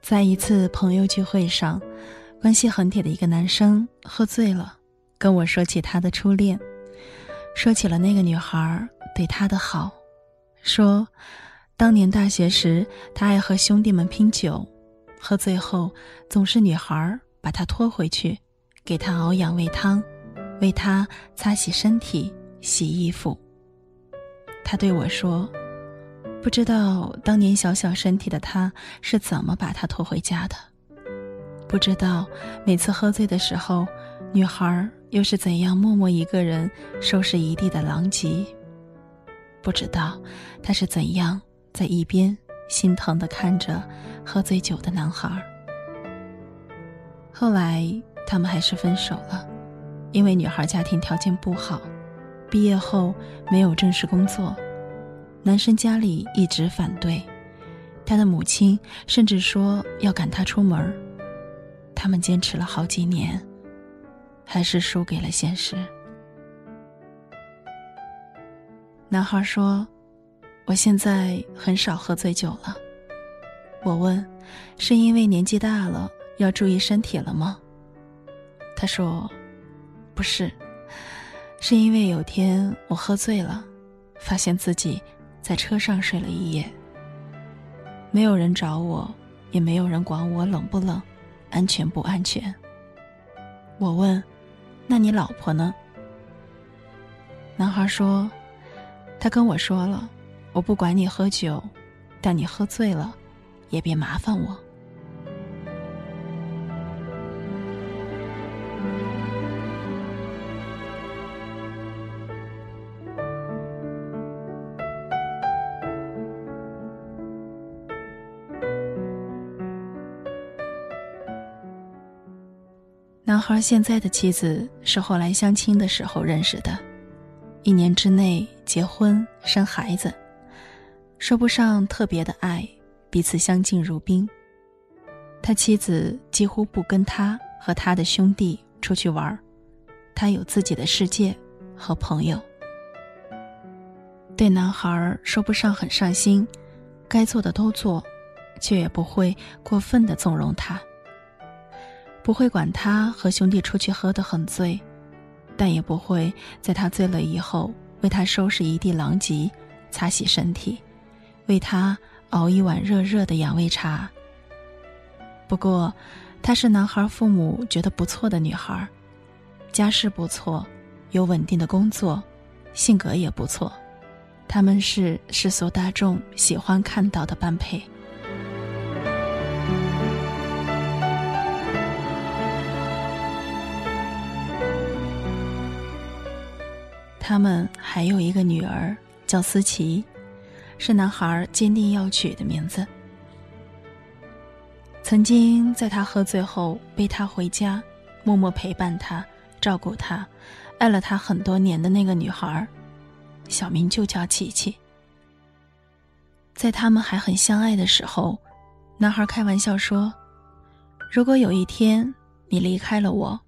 在一次朋友聚会上，关系很铁的一个男生喝醉了，跟我说起他的初恋，说起了那个女孩对他的好，说，当年大学时他爱和兄弟们拼酒，喝醉后总是女孩把他拖回去，给他熬养胃汤，为他擦洗身体、洗衣服。他对我说。不知道当年小小身体的他是怎么把他拖回家的，不知道每次喝醉的时候，女孩又是怎样默默一个人收拾一地的狼藉，不知道他是怎样在一边心疼的看着喝醉酒的男孩。后来他们还是分手了，因为女孩家庭条件不好，毕业后没有正式工作。男生家里一直反对，他的母亲甚至说要赶他出门他们坚持了好几年，还是输给了现实。男孩说：“我现在很少喝醉酒了。”我问：“是因为年纪大了要注意身体了吗？”他说：“不是，是因为有天我喝醉了，发现自己……”在车上睡了一夜。没有人找我，也没有人管我冷不冷，安全不安全。我问：“那你老婆呢？”男孩说：“他跟我说了，我不管你喝酒，但你喝醉了，也别麻烦我。”孩现在的妻子是后来相亲的时候认识的，一年之内结婚生孩子，说不上特别的爱，彼此相敬如宾。他妻子几乎不跟他和他的兄弟出去玩他有自己的世界和朋友。对男孩说不上很上心，该做的都做，却也不会过分的纵容他。不会管他和兄弟出去喝得很醉，但也不会在他醉了以后为他收拾一地狼藉、擦洗身体，为他熬一碗热热的养胃茶。不过，她是男孩父母觉得不错的女孩，家世不错，有稳定的工作，性格也不错，他们是世俗大众喜欢看到的般配。他们还有一个女儿，叫思琪，是男孩坚定要娶的名字。曾经在他喝醉后背他回家，默默陪伴他、照顾他、爱了他很多年的那个女孩，小名就叫琪琪。在他们还很相爱的时候，男孩开玩笑说：“如果有一天你离开了我，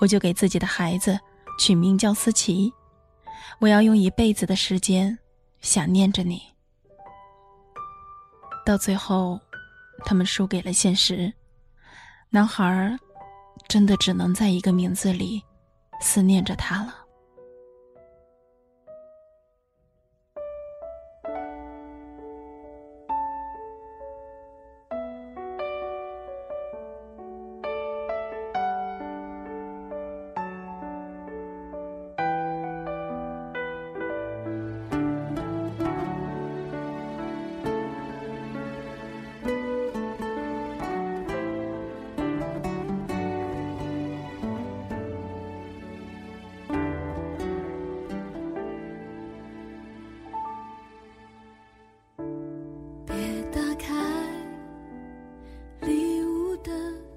我就给自己的孩子取名叫思琪。”我要用一辈子的时间想念着你。到最后，他们输给了现实，男孩真的只能在一个名字里思念着他了。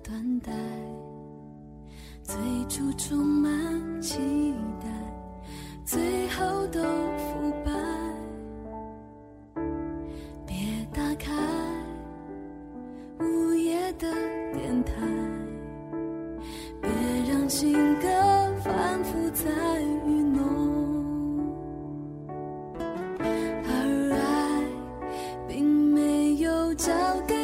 短待，最初充满期待，最后都腐败。别打开午夜的电台，别让情歌反复在愚弄，而爱并没有交给。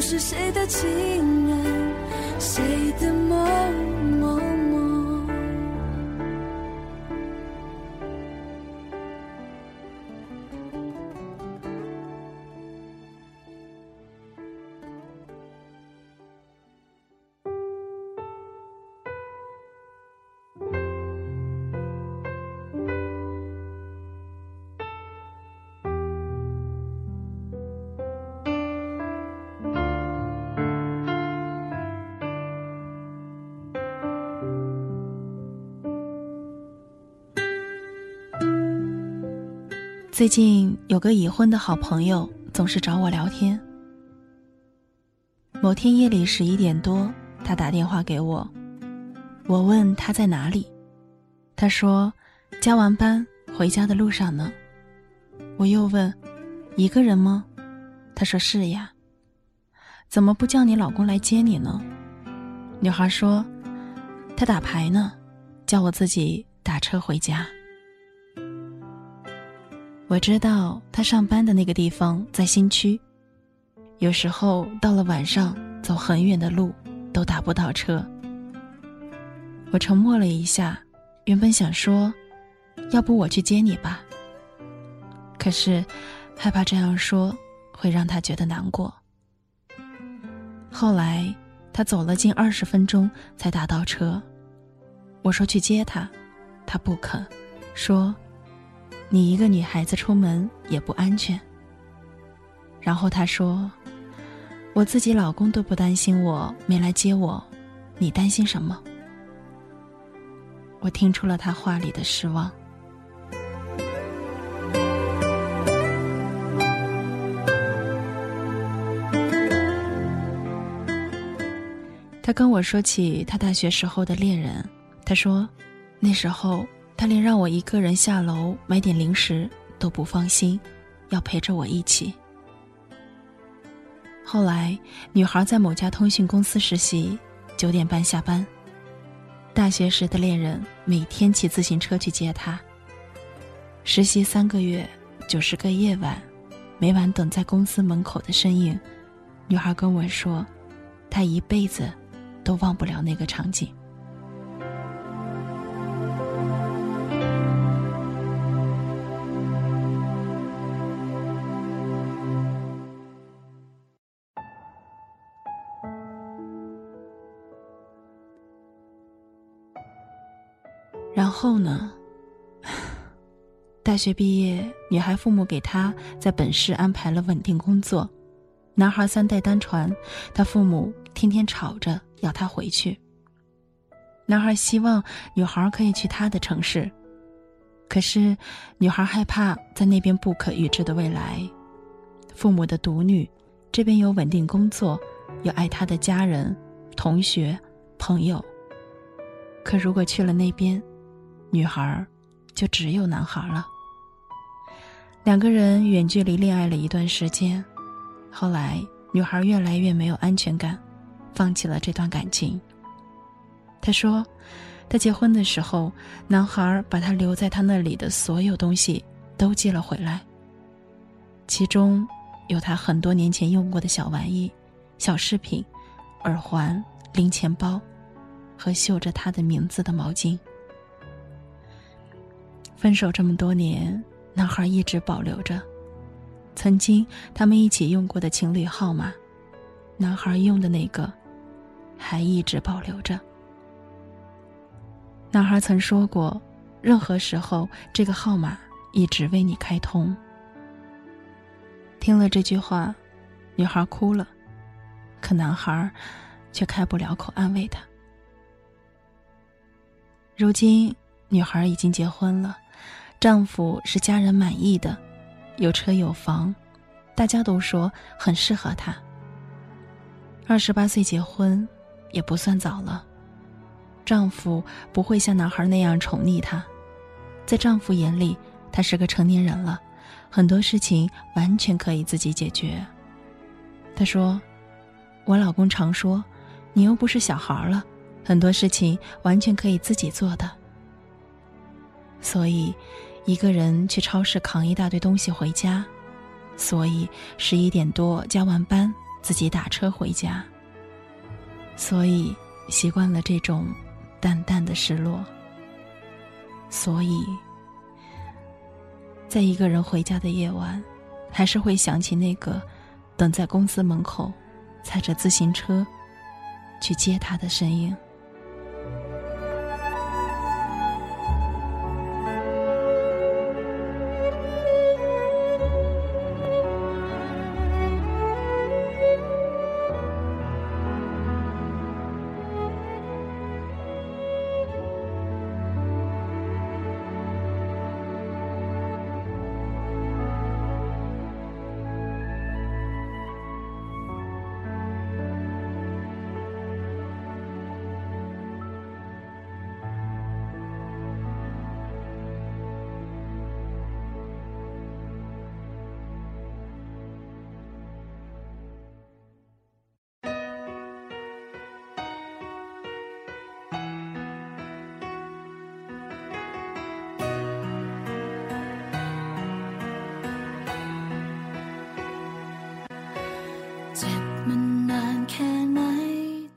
是谁的情人，谁的梦最近有个已婚的好朋友总是找我聊天。某天夜里十一点多，他打电话给我，我问他在哪里，他说加完班回家的路上呢。我又问一个人吗？他说是呀。怎么不叫你老公来接你呢？女孩说他打牌呢，叫我自己打车回家。我知道他上班的那个地方在新区，有时候到了晚上走很远的路都打不到车。我沉默了一下，原本想说，要不我去接你吧。可是害怕这样说会让他觉得难过。后来他走了近二十分钟才打到车，我说去接他，他不肯，说。你一个女孩子出门也不安全。然后他说：“我自己老公都不担心我没来接我，你担心什么？”我听出了他话里的失望。他跟我说起他大学时候的恋人，他说，那时候。他连让我一个人下楼买点零食都不放心，要陪着我一起。后来，女孩在某家通讯公司实习，九点半下班。大学时的恋人每天骑自行车去接她。实习三个月，九十个夜晚，每晚等在公司门口的身影，女孩跟我说，她一辈子都忘不了那个场景。然后呢？大学毕业，女孩父母给她在本市安排了稳定工作。男孩三代单传，他父母天天吵着要他回去。男孩希望女孩可以去他的城市，可是女孩害怕在那边不可预知的未来。父母的独女，这边有稳定工作，有爱她的家人、同学、朋友。可如果去了那边，女孩就只有男孩了。两个人远距离恋爱了一段时间，后来女孩越来越没有安全感，放弃了这段感情。她说，她结婚的时候，男孩把她留在他那里的所有东西都寄了回来，其中有他很多年前用过的小玩意、小饰品、耳环、零钱包，和绣着他的名字的毛巾。分手这么多年，男孩一直保留着曾经他们一起用过的情侣号码，男孩用的那个还一直保留着。男孩曾说过，任何时候这个号码一直为你开通。听了这句话，女孩哭了，可男孩却开不了口安慰她。如今，女孩已经结婚了，丈夫是家人满意的，有车有房，大家都说很适合她。二十八岁结婚，也不算早了。丈夫不会像男孩那样宠溺她，在丈夫眼里，她是个成年人了，很多事情完全可以自己解决。她说：“我老公常说，你又不是小孩了，很多事情完全可以自己做的。所以，一个人去超市扛一大堆东西回家，所以十一点多加完班自己打车回家。所以习惯了这种淡淡的失落。所以，在一个人回家的夜晚，还是会想起那个。”等在公司门口，踩着自行车去接他的身影。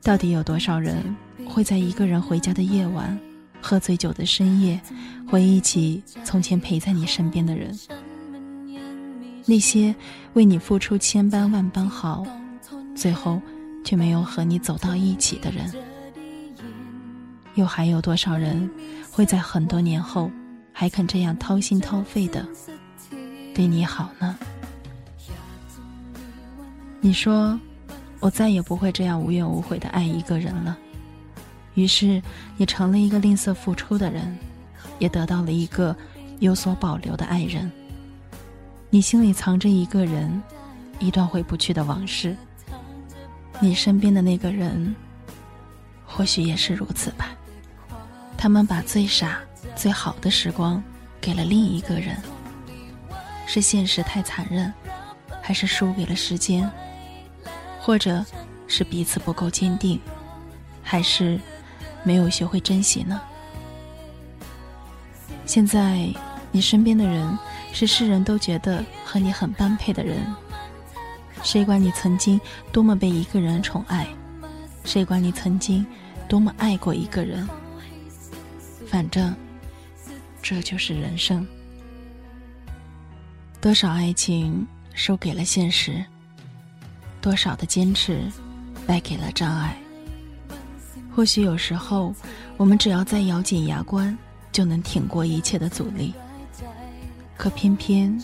到底有多少人会在一个人回家的夜晚，喝醉酒的深夜，回忆起从前陪在你身边的人？那些为你付出千般万般好，最后却没有和你走到一起的人？又还有多少人会在很多年后，还肯这样掏心掏肺的对你好呢？你说。我再也不会这样无怨无悔的爱一个人了，于是你成了一个吝啬付出的人，也得到了一个有所保留的爱人。你心里藏着一个人，一段回不去的往事。你身边的那个人，或许也是如此吧。他们把最傻、最好的时光给了另一个人，是现实太残忍，还是输给了时间？或者，是彼此不够坚定，还是没有学会珍惜呢？现在，你身边的人是世人都觉得和你很般配的人。谁管你曾经多么被一个人宠爱？谁管你曾经多么爱过一个人？反正，这就是人生。多少爱情输给了现实？多少的坚持，败给了障碍。或许有时候，我们只要再咬紧牙关，就能挺过一切的阻力。可偏偏，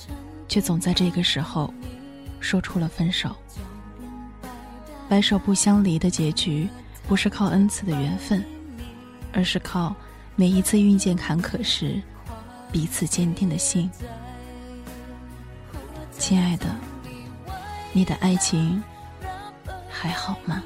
却总在这个时候，说出了分手。白首不相离的结局，不是靠恩赐的缘分，而是靠每一次遇见坎坷时，彼此坚定的心。亲爱的，你的爱情。还好吗？